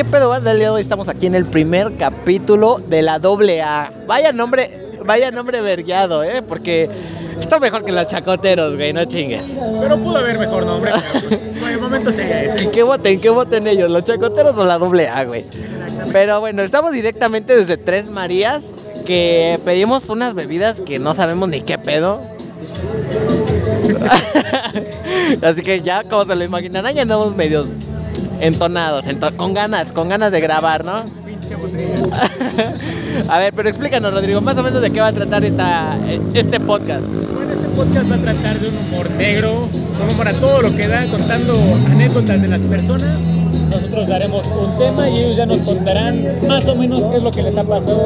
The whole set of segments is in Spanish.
¿qué pedo, banda? El día de hoy estamos aquí en el primer capítulo de la doble A. Vaya nombre, vaya nombre vergueado, ¿eh? Porque está mejor que los chacoteros, güey, no chingues. Pero pudo haber mejor nombre, pero por el momento sería ese. ¿En qué voten? ¿Qué voten ellos? ¿Los chacoteros o la doble A, güey? Pero bueno, estamos directamente desde Tres Marías, que pedimos unas bebidas que no sabemos ni qué pedo. Así que ya, como se lo imaginarán, ya andamos medios entonados, ento- con ganas, con ganas de grabar, ¿no? A ver, pero explícanos, Rodrigo, más o menos de qué va a tratar esta, este podcast. Bueno, este podcast va a tratar de un humor negro, un humor a todo lo que da, contando anécdotas de las personas. Nosotros daremos un tema y ellos ya nos contarán más o menos qué es lo que les ha pasado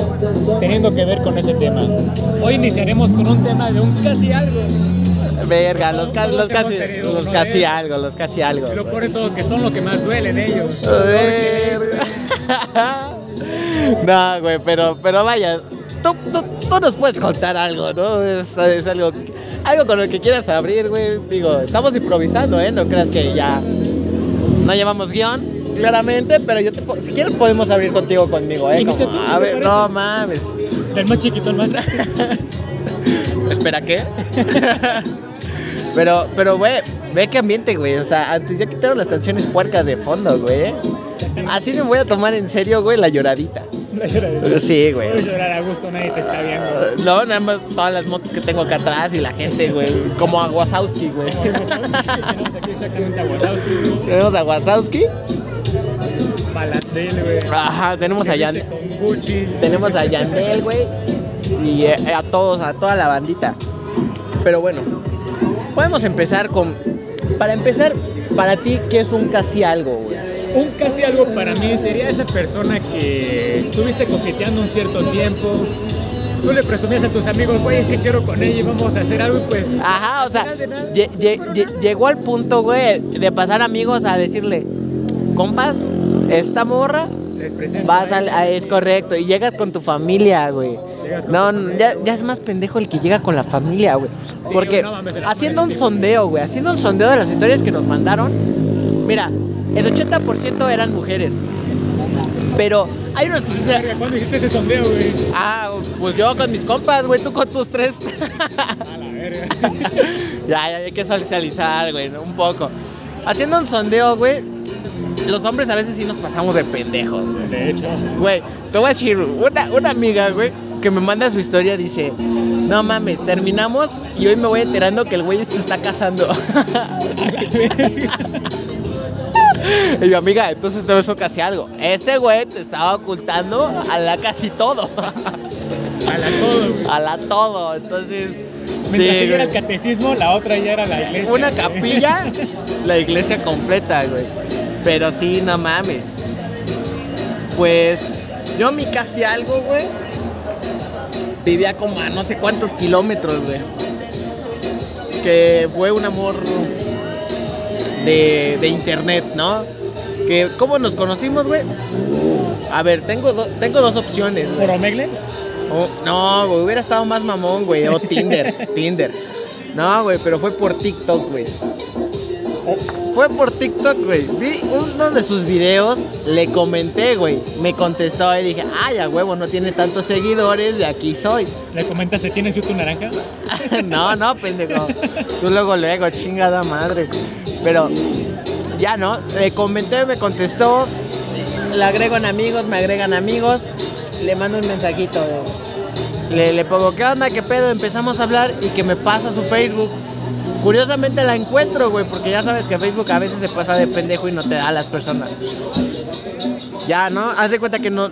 teniendo que ver con ese tema. Hoy iniciaremos con un tema de un casi algo. Verga, los, ca- los casi, los casi algo, los casi algo. Peor de todo, que son lo que más duele de ellos. Verga. No, güey, pero, pero vaya, tú, tú, tú nos puedes contar algo, ¿no? Es, es algo, algo con lo que quieras abrir, güey. Digo, estamos improvisando, ¿eh? No creas que ya no llevamos guion, claramente, pero yo te, si quieres podemos abrir contigo conmigo, ¿eh? Como, tú, a ver, no mames. Del más chiquito al más Espera, ¿qué? pero, pero, güey, ve qué ambiente, güey. O sea, antes ya quitaron las canciones puercas de fondo, güey. Así me voy a tomar en serio, güey, la lloradita. Sí, güey. Puedes llorar a gusto, nadie te está viendo. No, nada más todas las motos que tengo acá atrás y la gente, güey. Como a Wazowski, güey. Tenemos aquí exactamente a Wazowski, Tenemos a Wazowski. Balandel, güey. Ajá, tenemos a Yan. Con Gucci. Tenemos a Yandel, güey. Y eh, a todos, a toda la bandita. Pero bueno, podemos empezar con. Para empezar, para ti, ¿qué es un casi algo, güey? Un casi algo para mí sería esa persona que estuviste coqueteando un cierto tiempo. Tú le presumías a tus amigos, güey, es que quiero con ella y vamos a hacer algo, y pues. Ajá, o sea, nada, llegó al punto, güey, de pasar amigos a decirle, compas, esta morra Les Vas a a- es correcto, y llegas con tu familia, güey. Llegas con No, tu no, familia. ya, ya es más pendejo el que llega con la familia, güey. Porque no mames, haciendo un sondeo, güey, haciendo un sondeo de las historias que nos mandaron, mira, el 80% eran mujeres. Pero hay unos ¿Cuándo hiciste ese sondeo, güey? Ah, pues yo con mis compas, güey, tú con tus tres. A la verga. ya, ya hay que socializar, güey, un poco. Haciendo un sondeo, güey, los hombres a veces sí nos pasamos de pendejos, güey. De hecho. Güey, te voy a decir, una, una amiga, güey, que me manda su historia, dice, no mames, terminamos y hoy me voy enterando que el güey se está casando. y mi amiga, entonces te eso casi algo. Ese güey te estaba ocultando a la casi todo. A la todo, güey. a la todo, entonces... Mientras sí, ella era el catecismo, la otra ya era la iglesia. Una güey. capilla, la iglesia completa, güey. Pero sí, no mames. Pues yo mi casi algo, güey. Vivía como a no sé cuántos kilómetros, güey. Que fue un amor de, de internet, ¿no? Que cómo nos conocimos, güey. A ver, tengo, do- tengo dos opciones. ¿Por Omegle? Oh, no, güey, hubiera estado más mamón, güey. O Tinder, Tinder. No, güey, pero fue por TikTok, güey. Fue por TikTok, güey. Vi uno de sus videos, le comenté, güey. Me contestó y dije, ay, a huevo, no tiene tantos seguidores, de aquí soy. ¿Le comentas, ¿te tienes YouTube naranja? no, no, pendejo. Tú luego, luego, chingada madre. Pero, ya no. Le comenté, me contestó. Le agrego en amigos, me agregan amigos. Le mando un mensajito. güey. Le, le pongo, ¿qué onda? ¿Qué pedo? Empezamos a hablar y que me pasa su Facebook. Curiosamente la encuentro, güey, porque ya sabes que Facebook a veces se pasa de pendejo y no te da a las personas. Ya, ¿no? Haz de cuenta que no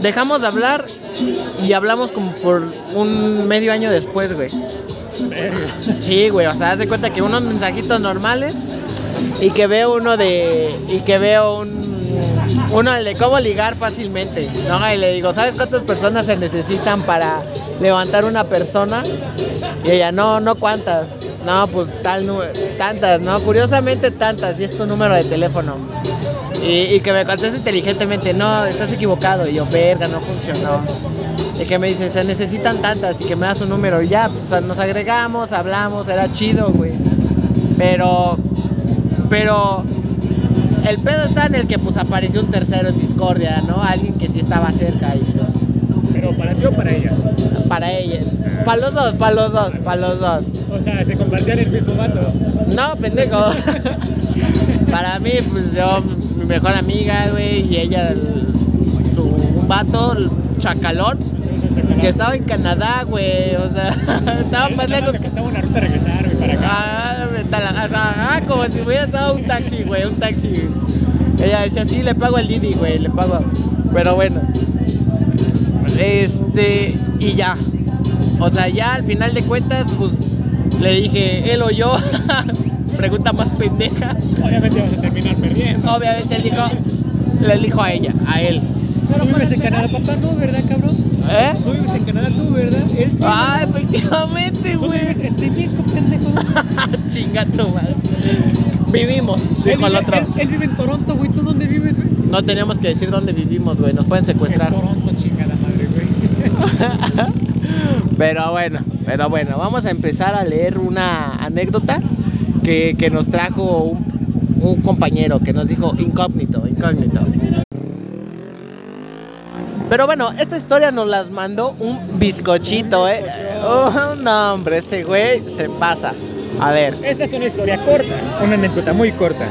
dejamos de hablar y hablamos como por un medio año después, güey. Sí, güey, o sea, haz de cuenta que unos mensajitos normales y que veo uno de. y que veo un. Uno de cómo ligar fácilmente, ¿no? Y le digo, ¿sabes cuántas personas se necesitan para levantar una persona? Y ella, no, no cuántas. No, pues tal tantas, ¿no? Curiosamente tantas, y es tu número de teléfono. Y, que me conteste inteligentemente, no, estás equivocado. Y yo, verga, no funcionó. Y que me dice, se necesitan tantas y que me da su número. Y ya, pues nos agregamos, hablamos, era chido, güey. Pero, pero el pedo está en el que pues apareció un tercero en discordia, ¿no? Alguien que sí estaba cerca y pues Pero para ti o para ella. para ella. Para los dos, para los dos, para los dos. O sea, se compartían el mismo vato. No, pendejo. para mí, pues yo, mi mejor amiga, güey, y ella, el- su vato, el chacalón, que estaba en Canadá, güey. O sea, estaba más lejos. Que estaba en una ruta Ah, ah, como si hubiera estado un taxi, güey, un taxi. Ella decía, sí, le pago el Didi, güey, le pago. Pero bueno. Este, y ya. O sea, ya al final de cuentas, pues le dije, él o yo. Pregunta más pendeja. Obviamente vas a terminar perdiendo. Obviamente él dijo, le dijo a ella, a él. ¿Tú vives en Canadá, papá? No, ¿verdad, cabrón? ¿Eh? ¿Tú vives en Canadá tú, verdad? Él sí. Ah, efectivamente, ¿Tú güey. vives en Temisco, pendejo? Chinga tu madre. Vivimos, Él dijo el vive- otro. Él, él vive en Toronto, güey. ¿Tú dónde vives, güey? No teníamos que decir dónde vivimos, güey. Nos pueden secuestrar. En Toronto, chingada madre, güey. Pero bueno, pero bueno, vamos a empezar a leer una anécdota que, que nos trajo un, un compañero que nos dijo incógnito, incógnito. Pero bueno, esta historia nos las mandó un bizcochito, ¿eh? Oh, no, hombre, ese güey se pasa. A ver, Esta es una historia corta, una anécdota muy corta.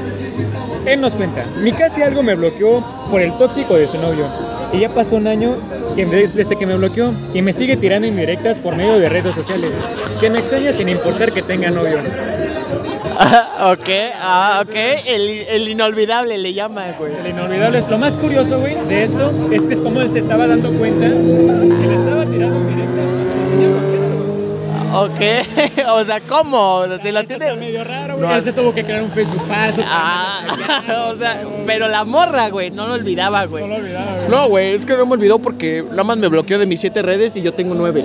Él nos cuenta, mi casi algo me bloqueó por el tóxico de su novio. Y ya pasó un año desde que me bloqueó y me sigue tirando indirectas por medio de redes sociales. Que me extraña sin importar que tenga novio. ok, ah, ok, el, el inolvidable le llama, güey. El inolvidable es lo más curioso, güey, de esto es que es como él se estaba dando cuenta que le estaba tirando bloqueado. Ok, o sea, ¿cómo? O sea, si lo Eso tiene... está medio raro, güey. No. Él se tuvo que crear un Facebook falso. Ah, o sea, pero la morra, güey, no lo olvidaba, No güey. lo olvidaba, güey. No, güey, es que no me olvidó porque nada más me bloqueó de mis siete redes y yo tengo nueve.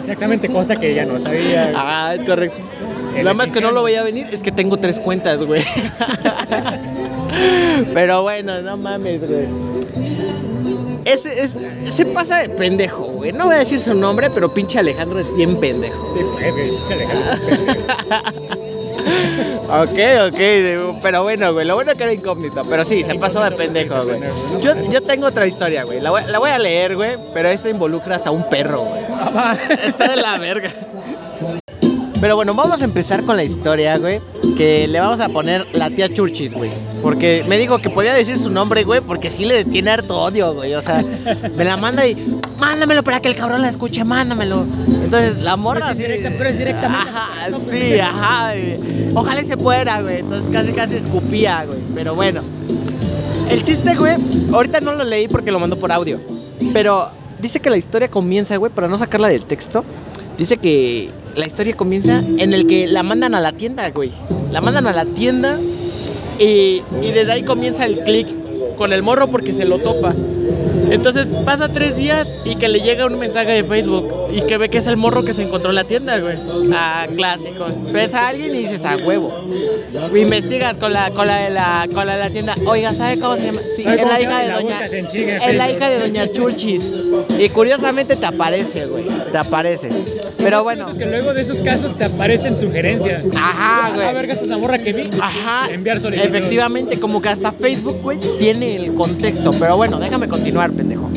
Exactamente, cosa que ella no sabía. güey. ah, es correcto. Es más que no lo veía venir es que tengo tres cuentas, güey. Pero bueno, no mames, güey. Ese, es, se pasa de pendejo, güey. No voy a decir su nombre, pero pinche Alejandro es bien pendejo. Sí, pues, güey, échale ganas. Ok, ok, pero bueno, güey, lo bueno que era incógnito, pero sí, se pasó de pendejo, güey. Yo, yo tengo otra historia, güey, la, voy- la voy a leer, güey, pero esto involucra hasta un perro, güey. Está de la verga. Pero bueno, vamos a empezar con la historia, güey, que le vamos a poner la tía Churchis, güey. Porque me dijo que podía decir su nombre, güey, porque sí le tiene harto odio, güey. O sea, me la manda y mándamelo para que el cabrón la escuche, mándamelo. Entonces, la morra Pero es así... indirecta, pero es directamente. Ajá, No, sí, ajá. güey. Ojalá y se pueda, güey. Entonces casi casi escupía, güey. Pero bueno. El chiste, güey, ahorita no lo leí porque lo mandó por audio. Pero dice que la historia comienza, güey, para no sacarla del texto. Dice que la historia comienza en el que la mandan a la tienda, güey. La mandan a la tienda y, y desde ahí comienza el click con el morro porque se lo topa. Entonces pasa tres días y que le llega un mensaje de Facebook y que ve que es el morro que se encontró en la tienda, güey. Ah, clásico. Ves a alguien y dices, a huevo. Investigas con la, con la de la, con la de la tienda. Oiga, ¿sabe cómo se llama? Sí, ¿Sabe es la hija de doña. Es la hija de doña Churchis. Y curiosamente te aparece, güey. Te aparece. Pero bueno. Es que luego de esos casos te aparecen sugerencias. Ajá, Ah, güey. verga, esta es la morra que vi. Ajá, Enviar solicitud. efectivamente, como que hasta Facebook, güey, tiene el contexto. Pero bueno, déjame continuar, pendejo.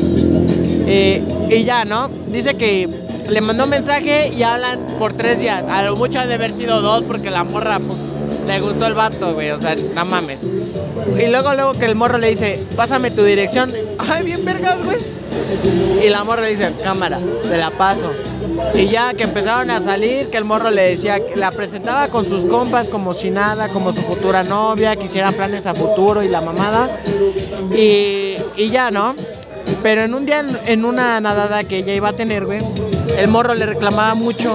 Eh, y ya, ¿no? Dice que le mandó un mensaje y hablan por tres días. A lo mucho ha de haber sido dos porque la morra, pues, le gustó el vato, güey. O sea, no mames. Y luego, luego que el morro le dice, pásame tu dirección. Ay, bien vergas, güey. Y la morra le dice, cámara, te la paso. Y ya que empezaron a salir, que el morro le decía, la presentaba con sus compas como si nada, como su futura novia, que hicieran planes a futuro y la mamada. Y, y ya, ¿no? Pero en un día, en- una nadada que ella iba a tener, güey, el morro le reclamaba mucho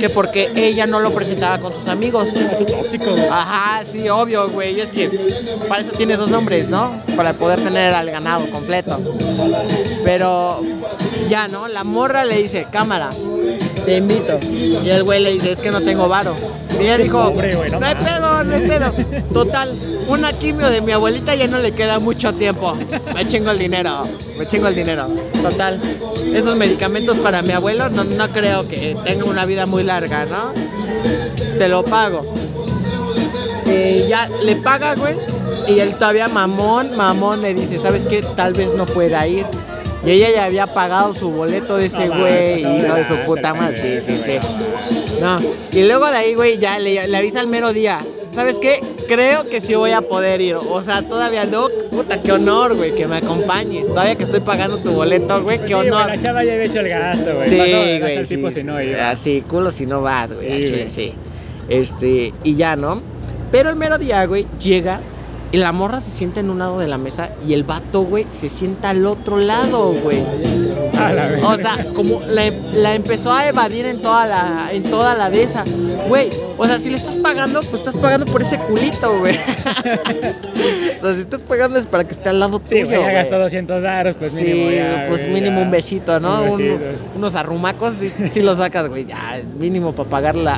que porque ella no lo presentaba con sus amigos. Tóxico. Ajá, sí, obvio, güey. Es que para eso tiene esos nombres, ¿no? Para poder tener al ganado completo. Pero ya, ¿no? La morra le dice, cámara, te invito. Y el güey le dice, es que no tengo varo. Y ella dijo, pobre, no no hay mames". pedo, no hay pedo. Total, una quimio de mi abuelita ya no le queda mucho tiempo. Me chingo el dinero, me chingo el dinero. Total, esos medicamentos para mi abuelo no, no creo que tenga una vida muy larga, ¿no? Te lo pago. Eh, ya le paga, güey. Y él todavía mamón, mamón le dice, ¿sabes qué? Tal vez no pueda ir. Y ella ya había pagado su boleto de ese No güey, manches, hijo de su puta madre. Sí, sí, sí. No. Y luego de ahí, güey, ya le, le avisa al mero día. ¿Sabes qué? Creo que sí voy a poder ir. O sea, todavía no. Puta, qué honor, güey, que me acompañes. Todavía que estoy pagando tu boleto, güey, qué güey, honor. la chava ya había hecho el gasto, güey. Sí, güey. al sí. tipo si no iba. Ah, sí, culo si no vas, güey. Sí, chile, sí. Este, y ya, ¿no? Pero el mero día, güey, llega y la morra se sienta en un lado de la mesa y el vato, güey, se sienta al otro lado, güey. O sea, como la, la empezó a evadir en toda la, en toda la de esa. Güey, o sea, si le estás pagando, pues estás pagando por ese culito, güey. o sea, si estás pagando es para que esté al lado Sí, tuyo, güey, ya gastó 200 daros, pues mínimo sí, ya, pues güey, mínimo ya. un besito, ¿no? Un Un- besito. unos arrumacos, sí, sí lo sacas, güey. Ya, mínimo para pagar la,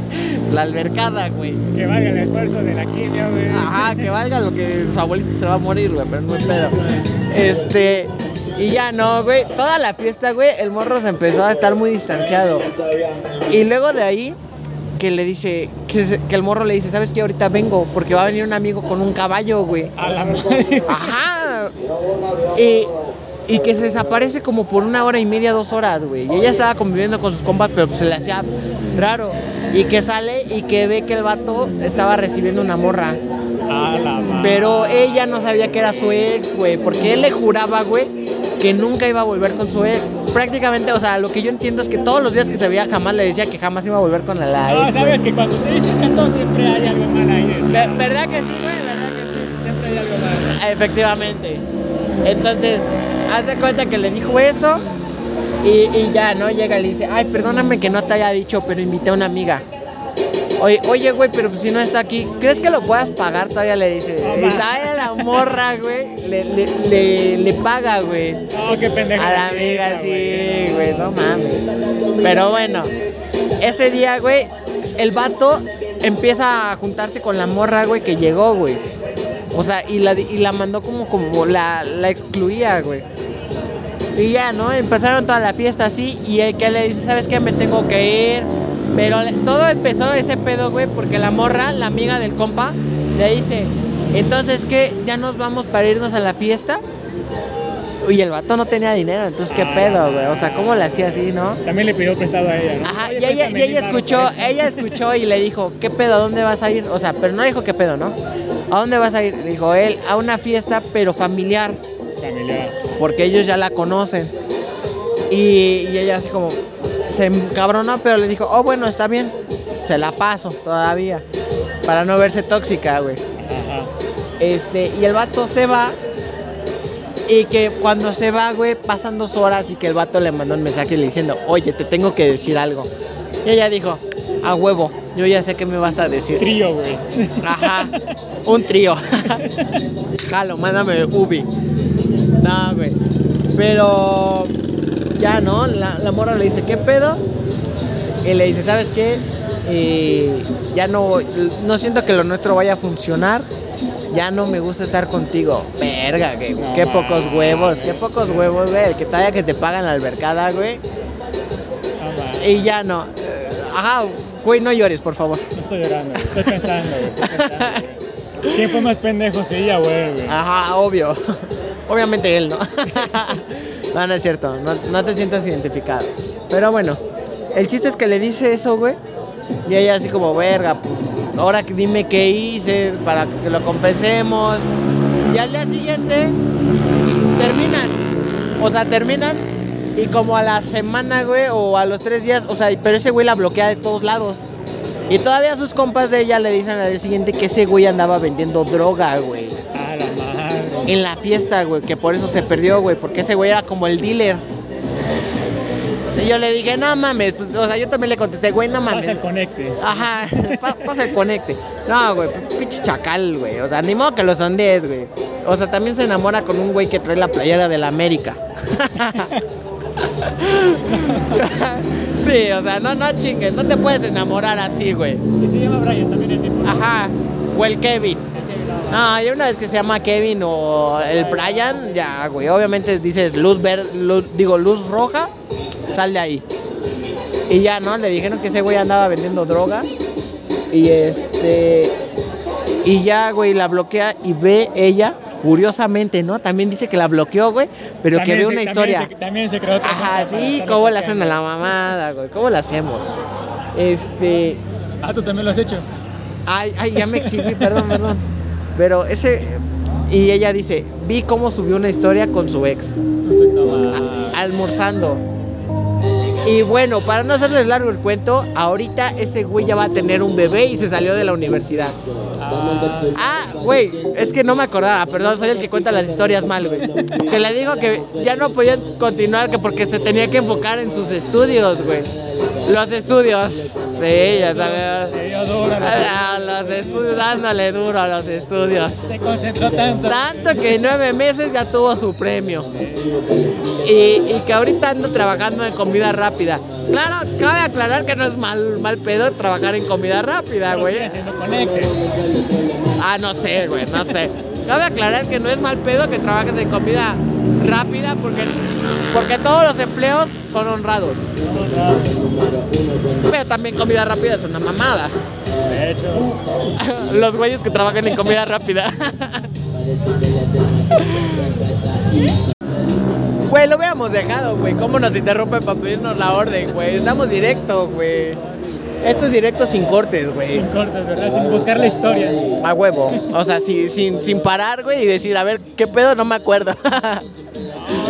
la albercada, güey. Que valga el esfuerzo de la quimio, güey. Ajá, que valga lo que su abuelito se va a morir, güey, pero no hay pedo. Este, y ya no, güey. Toda la fiesta, güey, el morro se empezó a estar muy distanciado. Y luego de ahí, que le dice, que, se- que el morro le dice, ¿sabes qué? Ahorita vengo, porque va a venir un amigo con un caballo, güey. A la madre. Ajá. Y, y que se desaparece como por una hora y media, dos horas, güey. Y ella estaba conviviendo con sus compas, pero pues se le hacía raro. Y que sale y que ve que el vato estaba recibiendo una morra. Pero ella no sabía que era su ex, güey. Porque él le juraba, güey, que nunca iba a volver con su ex. Prácticamente, o sea, lo que yo entiendo es que todos los días que se veía jamás le decía que jamás iba a volver con la, la No, sabes güey. que cuando te dicen eso siempre hay algo mal ahí. Ve- ¿Verdad que sí, güey? ¿Verdad que sí? Siempre hay algo mal. Efectivamente. Entonces, haz de cuenta que le dijo eso y, y ya, ¿no? Llega y le dice, ay, perdóname que no te haya dicho, pero invité a una amiga. Oye, oye, güey, pero pues si no está aquí, ¿crees que lo puedas pagar? Todavía le dice. Y todavía la morra, güey, le, le, le, le paga, güey. No, qué pendejo. A la amiga, sí, güey, no mames. Pero bueno, ese día, güey, el vato empieza a juntarse con la morra, güey, que llegó, güey. O sea, y la, y la mandó como, como la, la excluía, güey. Y ya, ¿no? Empezaron toda la fiesta así y el que le dice, ¿sabes qué? Me tengo que ir. Pero todo empezó ese pedo, güey, porque la morra, la amiga del compa, le dice, entonces, ¿qué? ¿Ya nos vamos para irnos a la fiesta? Y el vato no tenía dinero, entonces, ¿qué Ah, pedo, güey? O sea, ¿cómo le hacía así, no? También le pidió prestado a ella, ¿no? Ajá, Oye, y ella, y ella escuchó, ella escuchó y le dijo, ¿qué pedo? ¿A dónde vas a ir? O sea, pero no dijo qué pedo, ¿no? ¿A dónde vas a ir? Le dijo él, a una fiesta, pero familiar, Familiar. porque ellos ya la conocen. Y, y ella así como, se encabronó, pero le dijo, oh, bueno, está bien, se la paso todavía, para no verse tóxica, güey. Ajá. Este, y el vato se va. Y que cuando se va, güey, pasan dos horas y que el vato le mandó un mensaje diciendo, oye, te tengo que decir algo. Y ella dijo, a huevo, yo ya sé qué me vas a decir. Trío, güey. Ajá, un trío. Jalo, mándame Ubi. No, güey. Pero ya, ¿no? La, la morra le dice, ¿qué pedo? Y le dice, ¿sabes qué? Eh, ya no, no siento que lo nuestro vaya a funcionar. Ya no me gusta estar contigo. Verga, güey. No qué pocos huevos, qué pocos huevos, güey. Que todavía que te pagan la albercada, güey. No. Y ya no. Ajá, güey, no llores, por favor. No estoy llorando, güey. Estoy pensando, güey. Estoy pensando, güey. ¿Quién fue más pendejo? Sí, ella, güey, güey. Ajá, obvio. Obviamente él, ¿no? no, no es cierto. No, no te sientas identificado. Pero bueno, el chiste es que le dice eso, güey. Y ella así como, verga, pues, ahora dime qué hice para que lo compensemos. Y al día siguiente, terminan. O sea, terminan. Y como a la semana, güey, o a los tres días, o sea, pero ese güey la bloquea de todos lados. Y todavía sus compas de ella le dicen al día siguiente que ese güey andaba vendiendo droga, güey A la madre. en la fiesta, güey, que por eso se perdió, güey, porque ese güey era como el dealer. Y yo le dije, no mames, pues, o sea, yo también le contesté, güey, no Pasa el mames. conecte. Ajá, pa- pasa el conecte. No, güey, pinche chacal, güey. O sea, ni modo que lo sondees, güey. O sea, también se enamora con un güey que trae la playera de la América. sí, o sea, no, no chingues, no te puedes enamorar así, güey. Y se llama Brian también el tipo. Ajá, o el Kevin. No, ya una vez que se llama Kevin o el Brian, ya, güey, obviamente dices luz verde, digo, luz roja, sal de ahí. Y ya, ¿no? Le dijeron que ese güey andaba vendiendo droga. Y este. Y ya, güey, la bloquea y ve ella, curiosamente, ¿no? También dice que la bloqueó, güey, pero También que ve una también historia. se- También se creó otra Ajá, sí, ¿cómo la hacen a la mamada, güey? ¿Cómo la hacemos? Este. Ah, tú también lo has hecho. Ay, ay, ya me exhibí, perdón, perdón. Pero ese. Y ella dice: Vi cómo subió una historia con su ex, No sé, no, ma. almorzando. Y bueno, para no hacerles largo el cuento, ahorita ese güey ya va a tener un bebé y se salió de la universidad. Ah, güey, es que no me acordaba, perdón, soy el que cuenta las historias mal, güey. Que le digo que ya no podían continuar que porque se tenía que enfocar en sus estudios, güey. Los estudios de ella, ¿sabes? A Ah, Los estudios, dándole duro a los estudios. Se concentró tanto. Tanto que en nueve meses ya tuvo su premio. Y, y que ahorita ando trabajando en comida rápida. Claro, cabe aclarar que no es mal, mal pedo trabajar en comida rápida, güey. Ah, no sé, güey, no sé. Cabe aclarar que no es mal pedo que trabajes en comida rápida porque, porque todos los empleos son honrados. Pero también comida rápida es una mamada. De hecho, Los güeyes que trabajan en comida rápida. Güey, lo hubiéramos dejado, güey. ¿Cómo nos interrumpen para pedirnos la orden, güey? Estamos directo, güey. Esto es directo sin cortes, güey. sin cortes, ¿verdad? Sin buscar la historia. A huevo. O sea, si- sin, sin parar, güey, y decir, a ver, ¿qué pedo? No me acuerdo.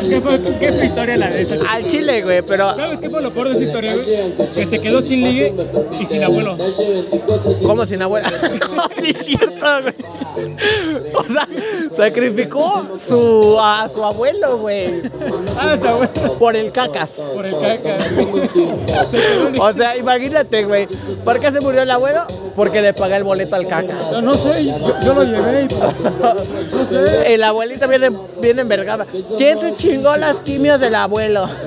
¿Qué fue, qué fue historia la de esa? Al chile, güey, pero ¿Sabes qué fue lo peor de esa historia, güey? Que se quedó sin ligue y sin abuelo. ¿cómo sin abuela? sí, es cierto, güey. O sea, sacrificó su, a su abuelo, güey, Ah, esa abuelo. por el cacas. Por el caca. Se quedó li- O sea, imagínate, güey. ¿Por qué se murió el abuelo? Porque le pagué el boleto al cacas. No, no sé, yo, yo lo llevé y... No sé. El abuelito viene, viene envergada. ¿Quién se chingó las quimios del abuelo?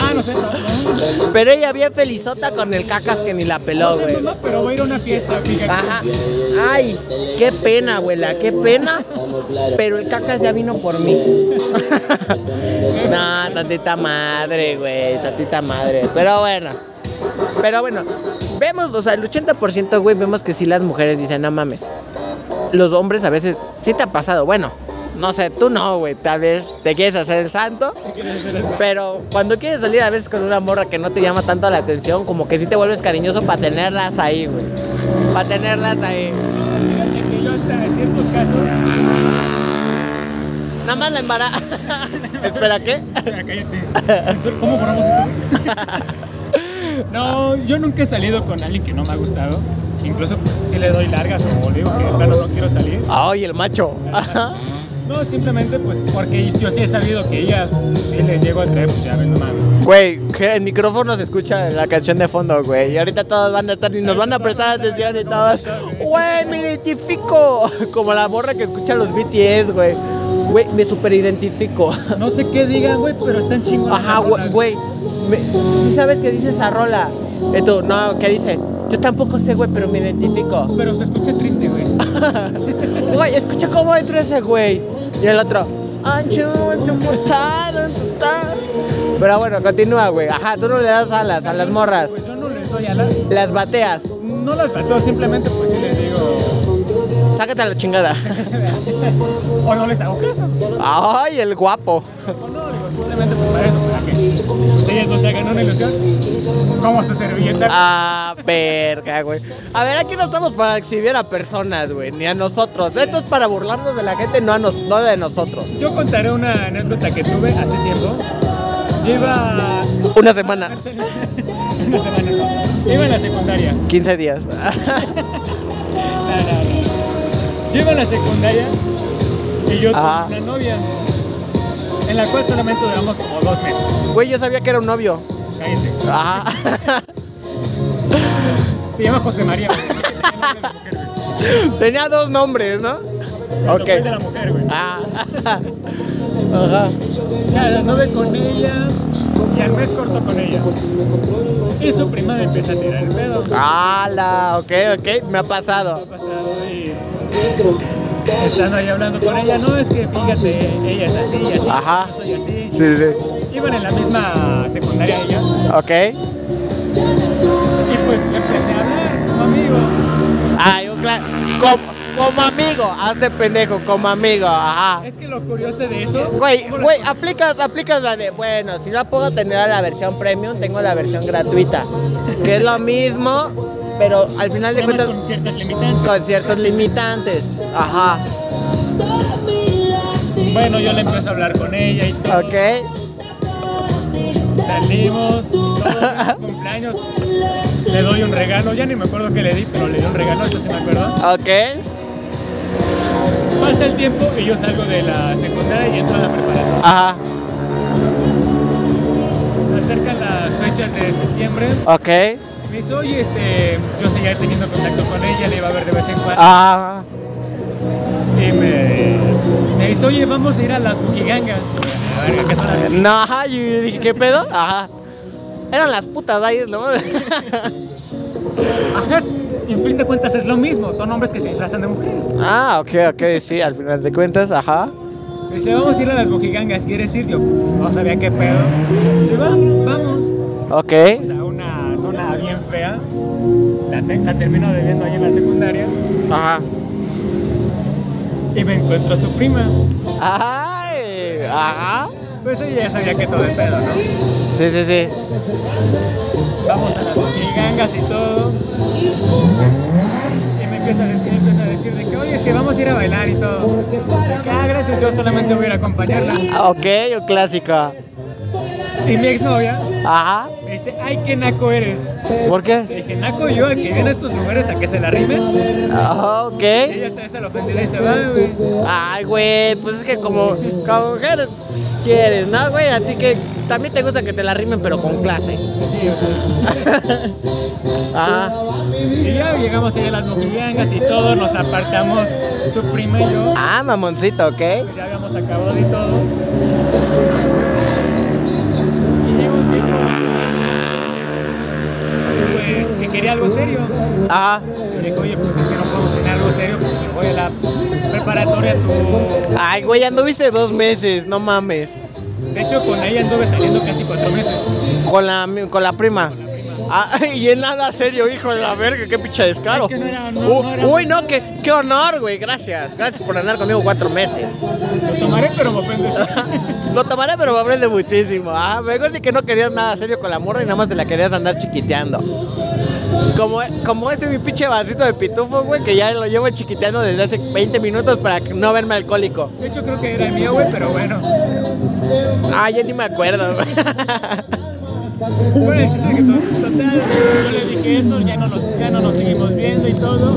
Ah, no sé, no. Pero ella bien felizota con el cacas que ni la peló, No sé, güey. pero voy a ir a una fiesta, fíjate. Ajá. Ay, qué pena, abuela, qué pena. Pero el cacas ya vino por mí. no, tantita madre, güey, tantita madre. Pero bueno. Pero bueno, vemos, o sea, el 80%, güey, vemos que sí las mujeres dicen, no mames. Los hombres a veces, sí te ha pasado, bueno, no sé, tú no, güey, tal vez te quieres hacer el santo. Pero cuando quieres salir a veces con una morra que no te llama tanto la atención, como que sí te vuelves cariñoso para tenerlas ahí, güey. Para tenerlas ahí. Fíjate que yo hasta en ciertos casos... Nada más la embaraza. Espera, ¿qué? Espera, cállate. ¿Cómo borramos esto? No, yo nunca he salido con alguien que no me ha gustado. Incluso pues, si le doy largas o le digo que de plano no quiero salir. Ay, el macho. No, simplemente pues porque yo sí he sabido que ella si les llego a traer, pues ya ven, no mames. Güey, el micrófono se escucha la canción de fondo, güey. Y ahorita todos van a estar y nos van a prestar atención y todos. Güey, me identifico. Como la morra que escucha los BTS, güey. Güey, me super identifico. No sé qué digan, güey, pero están chingones. Ajá, güey, Sí sabes que dice esa rola. Y tú, no, ¿qué dice? Yo tampoco sé, güey, pero me identifico. Pero se escucha triste, güey. Güey, escucha cómo entra ese güey. Y el otro. Pero bueno, continúa, güey. Ajá, tú no le das alas a las morras. Pues yo no les doy a la... Las bateas. No las bateo, simplemente pues sí les digo... Sácate a la chingada. O no les hago caso. Ay, el guapo. Simplemente para eso, para que ustedes no se hagan una ilusión. Como su servilleta. Ah, verga, güey. A ver, aquí no estamos para exhibir a personas, güey, ni a nosotros. Esto es para burlarnos de la gente, no, a nos, no de nosotros. Yo contaré una anécdota que tuve hace tiempo. Iba... Una semana, una semana. Iba en la secundaria. 15 días. No, no, no. Yo iba en la secundaria y yo tuve una novia. En la cual solamente duramos como dos meses. Güey, yo sabía que era un novio. Cállate. Se llama José María. güey. Tenía dos nombres, ¿no? De Ok. la mujer, güey. Ah. Ajá. Ya, anduve con ella y al mes corto con ella. Y su prima me empieza a tirar el pedo. ¡Hala! Ok, ok, me ha pasado. Ha pasado y estando ahí hablando con ella, no es que fíjate, ella es así y así, Ajá. soy así. Sí, sí. Iban en la misma secundaria ella Ok. y pues le empecé a hablar como amigo. Ay, ok, claro. Como, como amigo, hazte pendejo, como amigo, ajá. Es que lo curioso de eso. Güey, ¿cómo lo- güey, aplicas, aplicas la de, bueno, si no puedo tener la versión premium, tengo la versión gratuita. Que es lo mismo, pero al final de cuentas con ciertas limitantes. con ciertos limitantes. Ajá. Bueno, yo le empiezo a hablar con ella y todo. Ok. Salimos, todo, cumpleaños. Le doy un regalo, ya ni me acuerdo qué le di, pero le di un regalo, eso sí me acuerdo. Ok. Pasa el tiempo y yo salgo de la secundaria y entro a la preparatoria. Ajá. Se acercan las fechas de septiembre. Ok. Me dice, oye, este, yo seguía teniendo contacto con ella, le iba a ver de vez en cuando. Ajá. Y me, me dice, oye, vamos a ir a las bujigangas. A ver, ¿qué son las No, ajá, yo dije, ¿qué pedo? Ajá. Eran las putas ahí, ¿no? Ajá, en fin de cuentas es lo mismo, son hombres que se disfrazan de mujeres. ah, ok, ok, sí, al final de cuentas, ajá. Me dice, vamos a ir a las bujigangas, ¿quieres ir? Yo no sabía qué pedo. Va, vamos. Ok. O sea, una zona bien fea. La, te- la termino bebiendo ahí en la secundaria. Ajá. Y me encuentro a su prima. Ay, ajá. Pues ella ya sabía que todo el pedo, ¿no? Sí, sí, sí. Vamos a las bujigangas y todo. Y me empieza a decir, empieza a decir de que, oye, sí, vamos a ir a bailar y todo. De que, ah, gracias, yo solamente voy a ir a acompañarla. Ok, un clásico. Y mi exnovia Ajá. me dice, ay, qué naco eres. ¿Por Le qué? dije, naco yo, el que viene a estos lugares a que se la rimen. Ah, ok. ella se hace la ofendida y se va, güey. Ay, güey, pues es que como, como mujer pues, quieres, ¿no, güey? A ti que también te gusta que te la rimen, pero con clase. Sí, o sea. Ajá. Y ya llegamos ahí a las mojigangas y todo, nos apartamos, su prima y yo. Ah, mamoncito, ok. Pues ya habíamos acabado y todo. Y llegó un tipo. Pues que quería algo serio. Ajá. Le oye, pues es que no podemos tener algo serio porque voy a la preparatoria. Tu... Ay, güey, anduviste dos meses, no mames. De hecho, con ella anduve saliendo casi cuatro meses. Con la, con la prima. Ah, y en nada serio, hijo de la verga, qué pinche descaro. Es que no era- no- Uh, no era- Uy, no, qué, qué honor, güey, gracias. Gracias por andar conmigo cuatro meses. Lo tomaré, pero me ofendes. Lo tomaré, pero me aprende muchísimo. Ah, mejor di que no querías nada serio con la morra y nada más te la querías andar chiquiteando. Como, como este mi pinche vasito de pitufo, güey, que ya lo llevo chiquiteando desde hace 20 minutos para no verme alcohólico. De hecho, creo que era el mío, güey, pero bueno. Ah, ya ni me acuerdo, güey. Bueno, el chiste es que to- total, yo le dije eso, ya no, nos, ya no nos seguimos viendo y todo.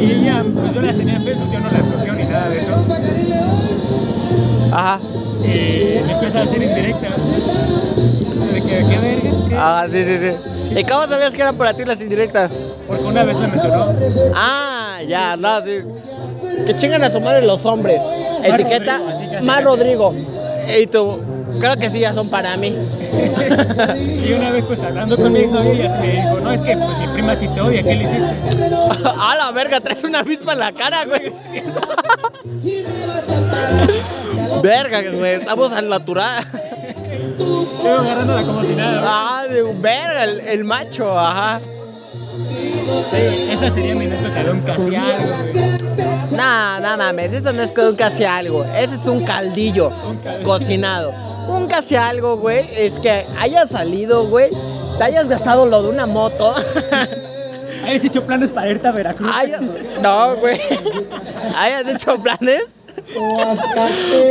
Y ella, pues yo las tenía en Facebook, yo no las bloqueo ni nada de eso. Ajá. Y me empieza a hacer indirectas. De que, ¿qué vergas? ¿Qué? Ah, sí, sí, sí. ¿Y cómo sabías que eran para ti las indirectas? Porque una vez me mencionó. Ah, ya, no, sí. Que chingan a su madre los hombres. Etiqueta Rodrigo. Rodrigo. Y tú, creo que sí, ya son para mí. Y una vez, pues hablando con mi exnovia, ella sí me dijo: No, es que pues, mi prima sí te odia, ¿qué le hiciste? A la verga, traes una avispa en la cara, güey. Verga, güey, estamos al natural. Estoy agarrándola como si nada. Ah, de verga, el, el macho, ajá. Sí, esa sería mi anécdota de un casi algo, güey. No, no mames, eso no es que un casi algo, ese es un caldillo Un caldillo. cocinado. Un casi algo, güey, es que hayas salido, güey, te hayas gastado lo de una moto. ¿Hayas hecho planes para irte a Veracruz? hayas, no, güey, hayas hecho planes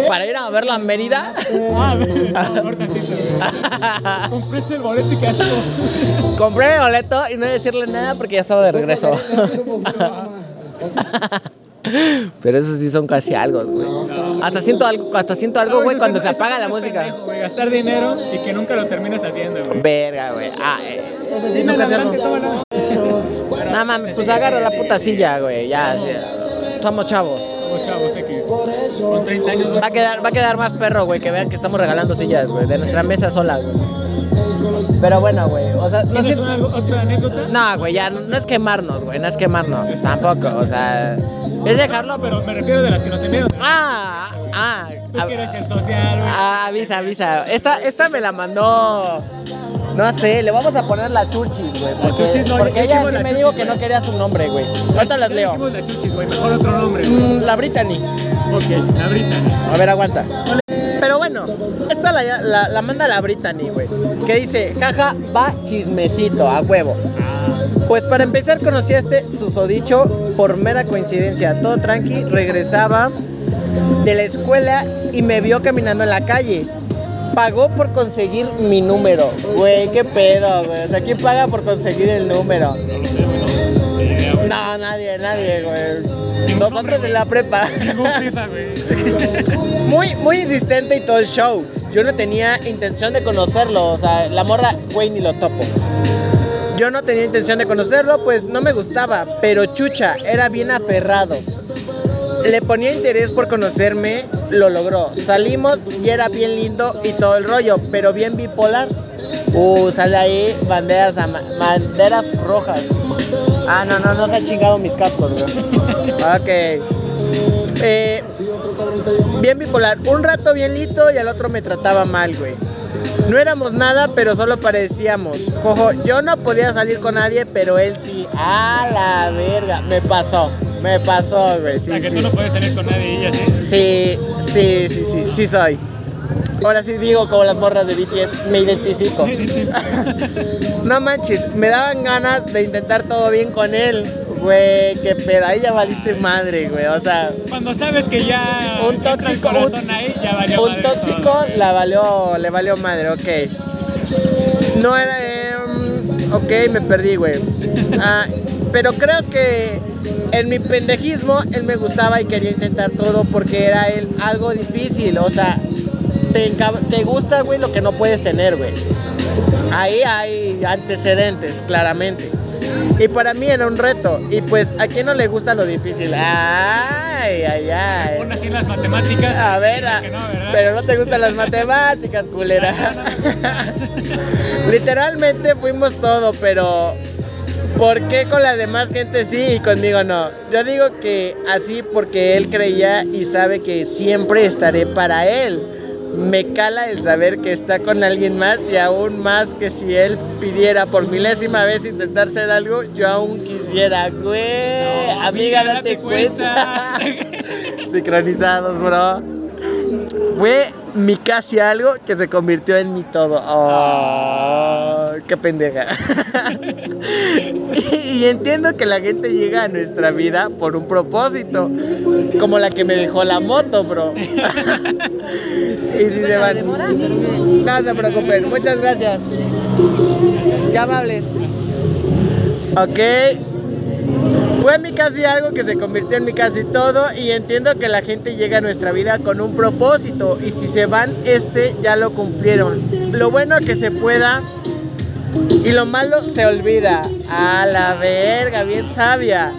para ir a ver la Mérida. Ah, güey. Compraste el boleto y quedaste. Compré el boleto y no decirle nada porque ya estaba de regreso. Pero esos sí son casi algo, güey. Hasta siento algo, hasta siento algo, güey, cuando se apaga la música. Gastar dinero y que nunca lo termines haciendo, güey. Verga, güey. Ah, eh, sí. No mames, pues agarra la puta silla, güey. Ya, sí. Somos chavos. Como chavos X. Con 30 años, güey. Va a quedar, va a quedar más perro, güey, que vean que estamos regalando sillas, güey, de nuestra mesa sola, güey. Pero bueno, güey, o sea, no ¿Tienes siento- una- otra anécdota? No, güey, ya no, no es quemarnos, güey, no es quemarnos, tampoco, o sea, Es dejarlo, pero me refiero de las que nos enviaron. Ah, ah. Tú a- quieres ser social, güey. ah, avisa, avisa. Esta, esta me la mandó. No sé, le vamos a poner la churchis, güey. Porque, Chuchis, no, porque ella sí me dijo que no quería su nombre, güey. Ahorita las leo. dijimos la chuchis, güey. Mejor otro nombre. güey. Mm, la Brittany. Ok, la Brittany. A ver, aguanta. Pero bueno, esta la, la, la manda la Brittany, güey. Que dice, jaja, va chismecito, a huevo. Pues para empezar conocí a este susodicho por mera coincidencia. Todo tranqui, regresaba de la escuela y me vio caminando en la calle. Pagó por conseguir mi número. Güey, qué pedo, güey. O sea, ¿quién paga por conseguir el número? No, nadie, nadie, güey. Nosotros en la prepa. Muy, muy insistente y todo el show. Yo no tenía intención de conocerlo, o sea, la morra, güey, ni lo topo. Yo no tenía intención de conocerlo, pues no me gustaba, pero chucha, era bien aferrado. Le ponía interés por conocerme, lo logró. Salimos y era bien lindo y todo el rollo, pero bien bipolar. Uh, sale ahí banderas, banderas rojas. Ah, no, no, no se ha chingado mis cascos, güey. Ok. Eh, bien bipolar. Un rato bien lito y al otro me trataba mal, güey. No éramos nada, pero solo parecíamos. Jojo, yo no podía salir con nadie, pero él sí. A la verga. Me pasó. Me pasó, güey. O Sí, sea, que sí. tú no puedes salir con nadie y ella sí. Sí, sí, sí, sí, sí soy. Ahora sí digo como las morras de BTS, me identifico. No manches, me daban ganas de intentar todo bien con él. Güey, qué pedo, ahí ya valiste madre, güey. O sea, Cuando sabes que ya Un tóxico, un- ahí, ya valió un madre tóxico todo. la valió, le valió madre, ok. No era, em, ok, me perdí, güey. Ah, pero creo que en mi pendejismo él me gustaba y quería intentar todo porque era él algo difícil, o sea, te, gusta, güey, lo que no puedes tener, güey. Ahí hay antecedentes, claramente. Y para mí era un reto. Y pues, ¿a quién no le gusta lo difícil? Ay, ay, ay. Pon así en las matemáticas. A ver, a- que no, ¿verdad? pero no te gustan las matemáticas, culera. Literalmente fuimos todo, pero ¿por qué con la demás gente sí y conmigo no? Yo digo que así porque él creía y sabe que siempre estaré para él. Me cala el saber que está con alguien más y aún más que si él pidiera por milésima vez intentar ser algo, yo aún quisiera, güey. No, amiga, date date cuenta. cuenta. Sincronizados, bro. Fue mi casi algo que se convirtió en mi todo. Oh, qué pendeja. y, y entiendo que la gente llega a nuestra vida por un propósito, como la que me dejó la moto, bro. y si se van. No se preocupen, muchas gracias. Qué amables. Ok. Fue mi casi algo que se convirtió en mi casi todo y entiendo que la gente llega a nuestra vida con un propósito y si se van, este ya lo cumplieron. Lo bueno que se pueda y lo malo se olvida. A la verga, bien sabia.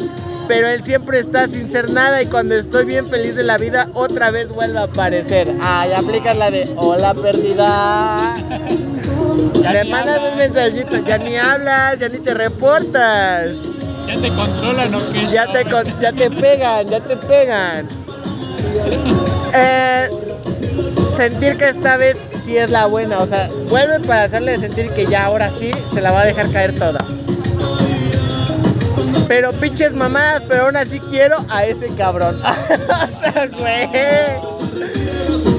Pero él siempre está sin ser nada y cuando estoy bien feliz de la vida, otra vez vuelve a aparecer. Ya aplicas la de hola perdida. Ni mandas un mensajito, ya ni hablas, ya ni te reportas. Ya te controlan, ¿o qué? Ya te, con- ya te pegan, ya te pegan. Eh, sentir que esta vez sí es la buena, o sea, vuelve para hacerle sentir que ya ahora sí se la va a dejar caer toda. Pero pinches mamadas, pero aún así quiero a ese cabrón. o sea, güey.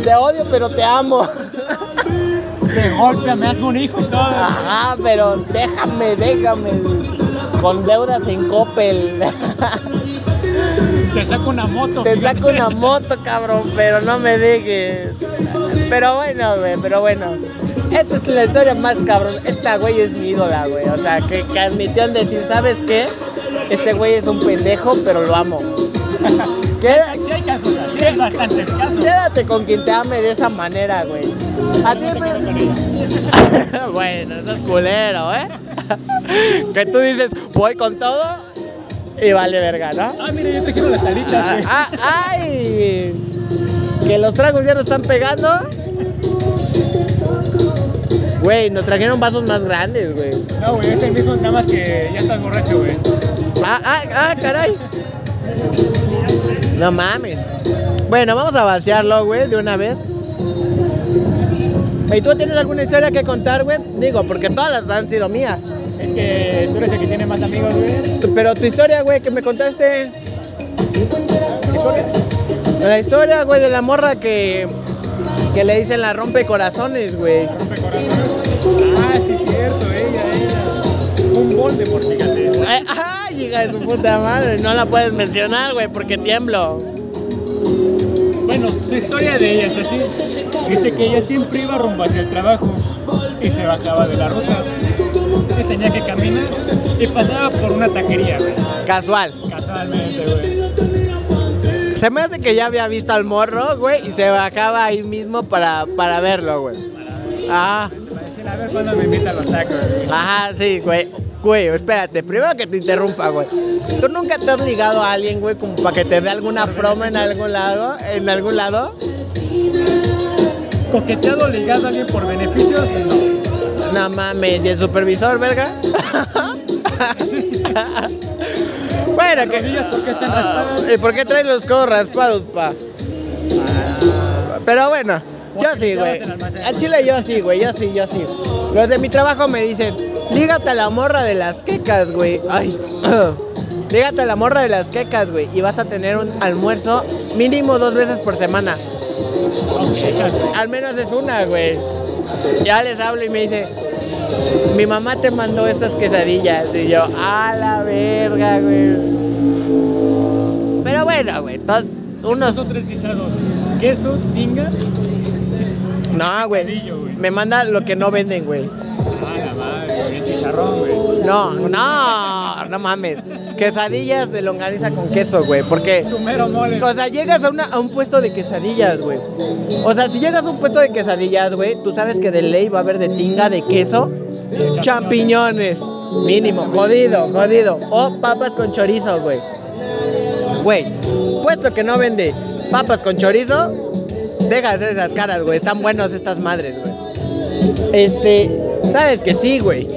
Te odio, pero te amo. De golpe me hago un hijo y todo. Ajá, pero déjame, déjame. Con deudas en Coppel. Te saco una moto. Te fíjate. saco una moto, cabrón, pero no me dejes. Pero bueno, güey, pero bueno. Esta es la historia más cabrón. Esta güey es mi ídola, güey. O sea, que, que admitió en decir, ¿sabes qué? Este güey es un pendejo, pero lo amo. Queda- Sí hay casos así, hay bastantes casos. quédate con quien te ame de esa manera, güey. A ti No bueno, eso es culero, ¿eh? que tú dices, voy con todo y vale verga, ¿no? Ah, mira, yo te quiero las alitas. Ah, güey. ah, ¡Ay! Que los tragos ya no están pegando. Güey, nos trajeron vasos más grandes, güey. No, güey, es el mismo, nada más que ya estás borracho, güey. Ah, ah, ah, caray. No mames. Bueno, vamos a vaciarlo, güey, de una vez. ¿Y tú tienes alguna historia que contar, güey? Digo, porque todas las han sido mías. Es que tú eres el que tiene más amigos, güey. Pero tu historia, güey, que me contaste. ¿Historias? La historia, güey, de la morra que. Que le dicen la rompe corazones, güey. Rompe corazones. Ah, sí, cierto, ella, ella. Un Voldemort, fíjate. Ay, Ay, hija de su puta madre. No la puedes mencionar, güey, porque tiemblo. Bueno, su historia de ella es así. Dice que ella siempre iba rumbo hacia el trabajo y se bajaba de la ruta. Que tenía que caminar y pasaba por una taquería, güey. Casual. Casualmente, güey. Se me hace que ya había visto al morro, güey, y se bajaba ahí mismo para, para verlo, güey. Ajá. Para decirle, a ver cuándo me invita a los tacos, güey. Ajá, sí, güey. Güey, espérate, primero que te interrumpa, güey. ¿Tú nunca te has ligado a alguien, güey, como para que te dé alguna promo en algún lado? ¿En algún lado? ¿Coqueteado ligado a alguien por beneficios? No. No mames, ¿y el supervisor, verga? bueno, ¿Las rodillas por qué están raspadas? ¿Y por qué traes los codos raspados, pa? Pero bueno, yo sí, güey. Al chile yo sí, güey, yo sí, yo sí. Los de mi trabajo me dicen, lígate a la morra de las quecas, güey. Ay. Lígate a la morra de las quecas, güey. Y vas a tener un almuerzo mínimo dos veces por semana. Al menos es una, güey. Ya les hablo y me dice, mi mamá te mandó estas quesadillas. Y yo, a la verga, güey. Pero bueno, güey, unos... Son tres guisados. Queso, tinga. No, güey. Me manda lo que no venden, güey. Ah, la madre, güey. El chicharrón, güey. No, no, no mames. Quesadillas de longaniza con queso, güey. Porque, o sea, llegas a, una- a un puesto de quesadillas, güey. O sea, si llegas a un puesto de quesadillas, güey, tú sabes que de ley va a haber de tinga, de queso, champiñones. Mínimo, jodido, jodido. O papas con chorizo, güey. Güey, puesto que no vende papas con chorizo, deja de hacer esas caras, güey. Están buenos estas madres, güey. Este, sabes que sí, güey.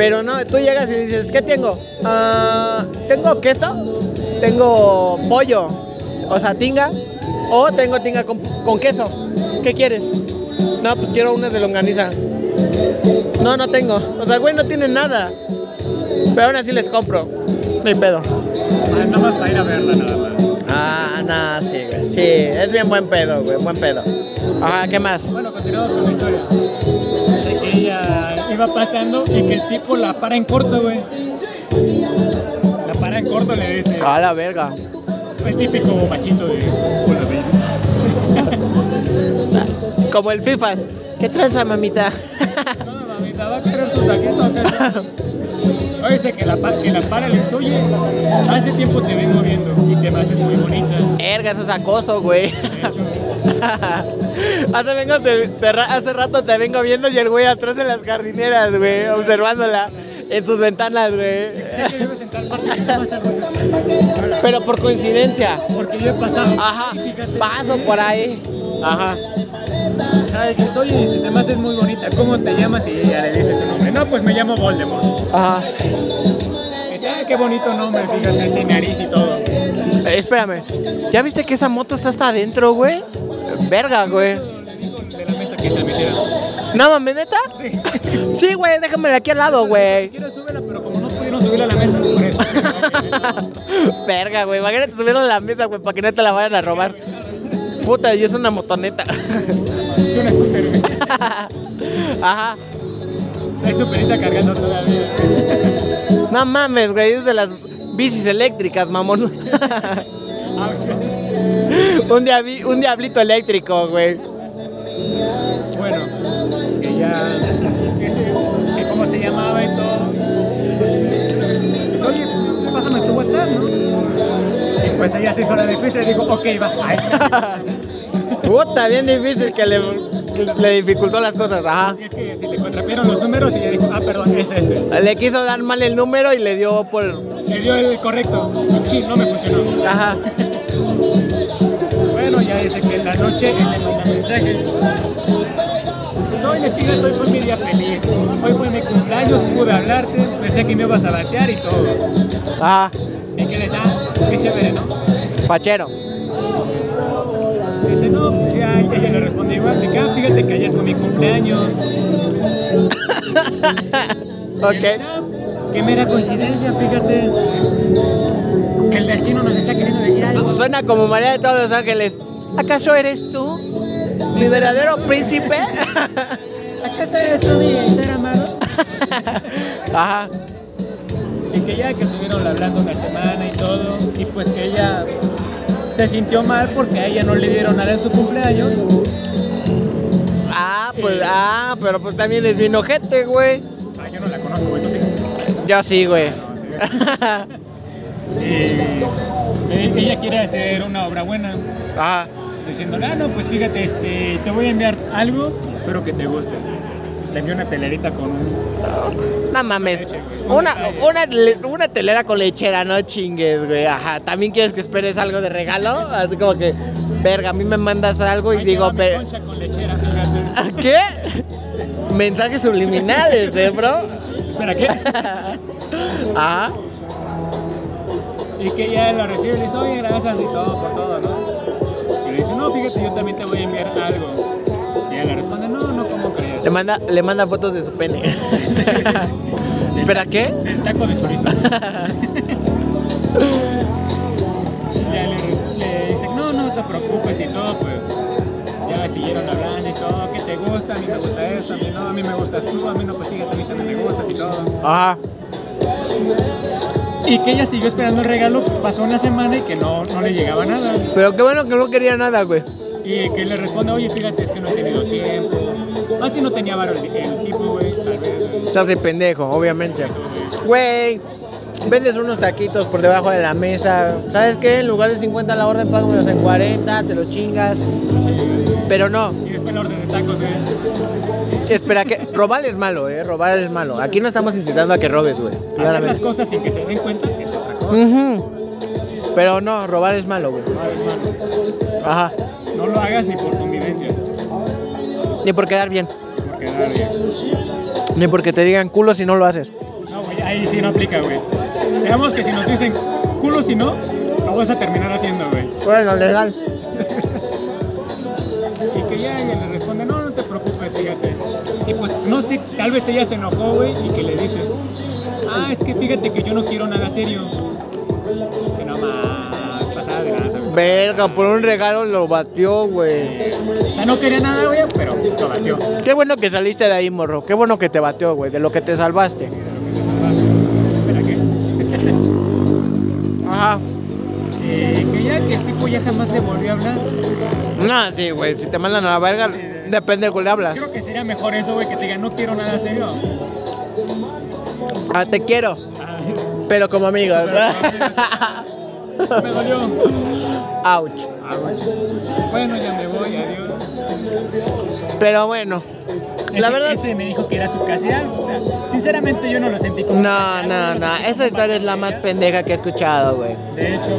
Pero no, tú llegas y dices, ¿qué tengo? Ah, tengo queso, tengo pollo, o sea, tinga, o tengo tinga con, con queso. ¿Qué quieres? No, pues quiero unas de longaniza. No, no tengo. O sea, güey, no tienen nada. Pero aún así les compro. No hay pedo. Ah, Nada más para ir a verla, nada más. Ah, nada, sí, güey. Sí, es bien buen pedo, güey, buen pedo. Ajá, ¿qué más? Bueno, continuamos con la historia. Dice que ella iba pasando y que el tipo la para en corto, güey. La para en corto, le dice. A la verga. El típico machito de. Como el FIFAs. ¿Qué tranza, mamita? No, mamita, va a querer su taquito acá. Oye, dice que la, que la para y le dice, oye, hace tiempo te vengo viendo y te me haces muy bonita. Erga, eso es acoso, güey. De hecho, hace, vengo te- te ra- hace rato te vengo viendo y el güey atrás de las jardineras, güey, observándola en sus ventanas, güey. Pero por coincidencia. Porque yo he pasado. Ajá, Y paso por ahí. Ajá. Ay, que dice, te me haces muy bonita. ¿Cómo te llamas? Y ella le dice su nombre. No, pues me llamo Voldemort. Ajá. Dice, ah, qué bonito nombre, fíjate, sin nariz y todo. Eh, espérame. ¿Ya viste que esa moto está hasta adentro, güey? Verga, güey. Metiera. ¿No mames, neta? Sí. Sí, güey, déjamela aquí al lado, güey. Quiero subirla, pero como no pudieron subirla a la mesa, por eso. Verga, güey. Imagínate subiendo a la mesa, güey, para que no te la vayan a robar. Puta, y es una motoneta. Es una scooter, güey. Ajá. Hay su perita cargando todavía. No mames, güey. Es de las bicis eléctricas, mamón. Ah, un, diabli- un diablito eléctrico, güey. Ya. Que, cómo se llamaba y todo. Dice, oye, pues pásame tu WhatsApp, ¿no? Y pues ella se hizo la difícil y dijo, ok, va. Puta, bien difícil que le, que le dificultó las cosas. Ajá. es que si le contrapieron los números y ella dijo, ah, perdón, es este. Le quiso dar mal el número y le dio por. Le dio el correcto. Sí, no me funcionó. Ajá. Bueno, ya dice que en la noche él le manda mensajes. Soy fíjate, hoy fue mi día feliz. Hoy fue mi cumpleaños, pude hablarte, pensé que me ibas a batear y todo. Ajá. Y que les da, qué chévere, ¿no? Fachero. Dice, no, pues ya, ella le respondió igual, de ah, fíjate que ayer fue mi cumpleaños. Ok. "Ah, Qué mera coincidencia, fíjate. El destino nos está queriendo decir algo. Suena como María de todos los ángeles. ¿Acaso eres tú? ¿Mi verdadero príncipe? ¿Acaso eres tú mi ser amado? Ajá. Y que ya que estuvieron hablando una semana y todo, y pues que ella se sintió mal porque a ella no le dieron nada en su cumpleaños. Ah, pues, ah, pero pues también es bien ojete, güey. Ah, yo no la conozco, güey, tú sí. Yo sí, güey. Y eh, ella quiere hacer una obra buena, Ajá. Diciéndole, ah, no, pues fíjate, este, te voy a enviar algo, espero que te guste. Le envió una telerita con un... No mames. Una, una, una telera con lechera, no chingues, güey. Ajá. ¿También quieres que esperes algo de regalo? Así como que, verga, a mí me mandas algo y digo, te va mi pe- concha con lechera, fíjate. ¿qué? Mensajes subliminales, ¿eh, bro? Espera, ¿qué? Ajá. Y que ella lo recibe y le dice, oye, gracias y todo por todo, ¿no? No, fíjate, yo también te voy a enviar algo. Y ella le responde, no, no, ¿cómo crees? Le manda, le manda fotos de su pene. ¿Espera qué? El taco de chorizo. ya le, le dice, no, no te preocupes y todo, pues. Ya siguieron hablando y todo, ¿qué te gusta? A mí me gusta eso, a mí no, a mí me gustas tú, a mí no, pues fíjate, a mí también me gustas y todo. Ajá. Y que ella siguió esperando el regalo, pasó una semana y que no, no le llegaba nada. Pero qué bueno que no quería nada, güey. Y que le responde, oye, fíjate, es que no he tenido tiempo. Más si no tenía varo el, el tipo, güey, tal vez. Se hace pendejo, obviamente. Güey, vendes unos taquitos por debajo de la mesa. ¿Sabes qué? En lugar de 50 la orden, págamelos en 40, te los chingas. Pero no, La orden de tacos, güey. espera, que robar es malo, ¿eh? Robar es malo. Aquí no estamos incitando a que robes, güey. Hacer las cosas sin que se den cuenta es otra cosa. Ujú. Pero no, robar es malo, güey. No, es malo. Ajá. No lo hagas ni por convivencia, Ni por quedar bien. por quedar bien. Ni porque te digan culo si no lo haces. No, güey, ahí sí no aplica, güey. Digamos que si nos dicen culo si no, lo vas a terminar haciendo, güey. Bueno, legal. No sé, tal vez ella se enojó, güey, y que le dice, ah, es que fíjate que yo no quiero nada serio. Que no más, pasada de lanza, güey. Verga, por un regalo lo batió, güey. O sea, no quería nada, güey, pero lo batió. Qué bueno que saliste de ahí, morro. Qué bueno que te batió, güey. De lo que te salvaste. Espera, ¿qué? Ajá. Eh, que ya que el tipo ya jamás le volvió a hablar. No, sí, güey. Si te mandan a la verga, depende de cuál le hablas. Creo que sería mejor eso, güey, que te digan, no quiero nada serio. Ah, te quiero, Ah, pero como amigos. me dolió. Ouch. Bueno, ya me voy, adiós. Pero bueno. La Ese- verdad. Ese me dijo que era su casi algo. O sea, sinceramente yo no lo sentí como. No, no, no. Esa historia es la más pendeja que he escuchado, güey. De hecho,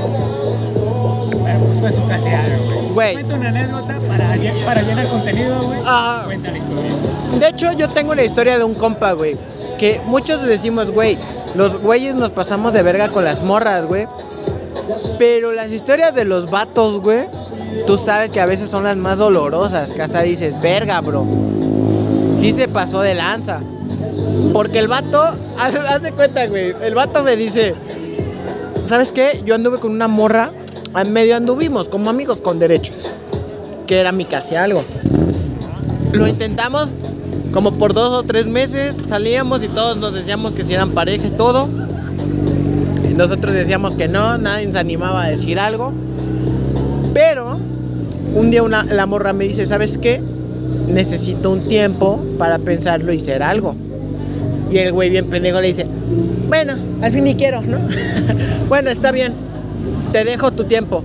bueno, pues fue su casi algo, güey. Güey. Una anécdota para, para llenar contenido, güey. Ajá. Cuenta la historia. De hecho, yo tengo la historia de un compa, güey. Que muchos decimos, güey, los güeyes nos pasamos de verga con las morras, güey. Pero las historias de los vatos, güey, tú sabes que a veces son las más dolorosas. Que hasta dices, verga, bro. Sí se pasó de lanza. Porque el vato, haz, haz de cuenta, güey. El vato me dice, ¿sabes qué? Yo anduve con una morra. En medio anduvimos como amigos con derechos. Que era mi casi algo. Lo intentamos como por dos o tres meses. Salíamos y todos nos decíamos que si eran pareja y todo. Nosotros decíamos que no, nadie se animaba a decir algo. Pero un día una, la morra me dice, ¿sabes qué? Necesito un tiempo para pensarlo y hacer algo. Y el güey bien pendejo le dice, bueno, al fin ni quiero, ¿no? bueno, está bien, te dejo tu tiempo.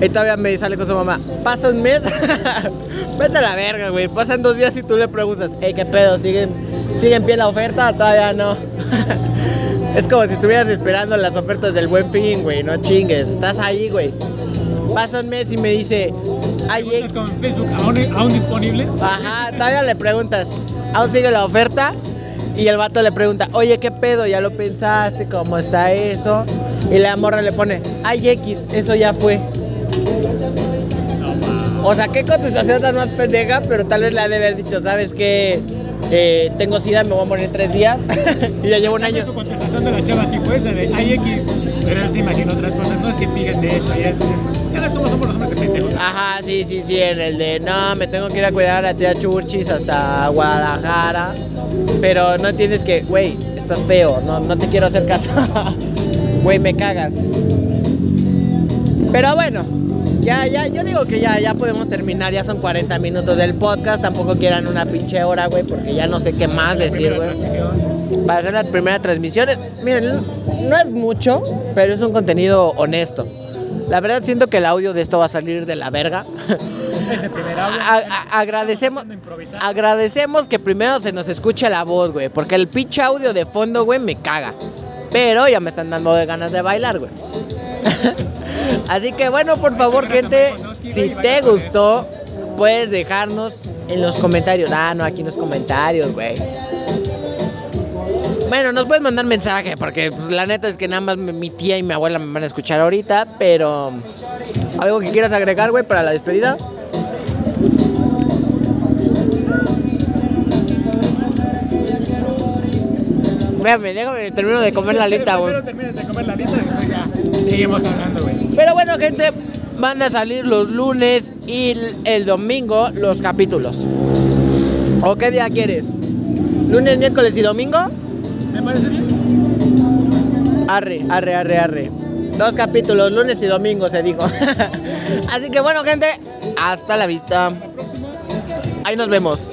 Y todavía me sale con su mamá, pasa un mes, vete a la verga, güey. Pasan dos días y tú le preguntas, hey, ¿qué pedo? ¿Sigue, ¿Sigue en pie la oferta? Todavía no. es como si estuvieras esperando las ofertas del buen fin, güey, no chingues. Estás ahí, güey. Pasa un mes y me dice, ay, ¿Estás con Facebook aún, aún disponible? Ajá, todavía le preguntas, ¿aún sigue la oferta? Y el vato le pregunta, oye, ¿qué pedo? ¿Ya lo pensaste? ¿Cómo está eso? Y la morra le pone, ay X, eso ya fue. O sea, qué contestación tan más pendeja, pero tal vez le ha de haber dicho, ¿sabes qué? Eh, tengo sida, me voy a morir tres días. y ya llevo un año. Su contestación de la chava sí fue esa de ay X, pero él se imaginó otras cosas. No es que fíjate esto y esto. Ya ves cómo somos los hombres de pendejos. Ajá, sí, sí, sí, en el de no, me tengo que ir a cuidar a tía Churchis hasta Guadalajara. Pero no entiendes que, güey, estás feo, no, no te quiero hacer caso. Güey, me cagas. Pero bueno, ya, ya, yo digo que ya, ya podemos terminar, ya son 40 minutos del podcast, tampoco quieran una pinche hora, güey, porque ya no sé qué más decir, güey. Para hacer la primera transmisión, miren, no es mucho, pero es un contenido honesto. La verdad siento que el audio de esto va a salir de la verga. Ese primer audio. A- a- agradecemos, agradecemos que primero se nos escuche la voz, güey, porque el pinche audio de fondo, güey, me caga. Pero ya me están dando de ganas de bailar, güey. Así que bueno, por favor, gente, si te gustó, puedes dejarnos en los comentarios. Ah, no, aquí en los comentarios, güey. Bueno, nos puedes mandar mensaje, porque pues, la neta es que nada más mi tía y mi abuela me van a escuchar ahorita, pero... ¿Algo que quieras agregar, güey, para la despedida? Espérame, déjame, termino de comer la lenta, güey. De comer la ya seguimos hablando, güey. Pero bueno, gente, van a salir los lunes y el, domingo los capítulos. ¿O qué día quieres? ¿Lunes, miércoles y domingo? ¿Me parece bien? Arre, arre, arre, arre. Dos capítulos, lunes y domingo se dijo. Así que bueno, gente, hasta la vista. Ahí nos vemos.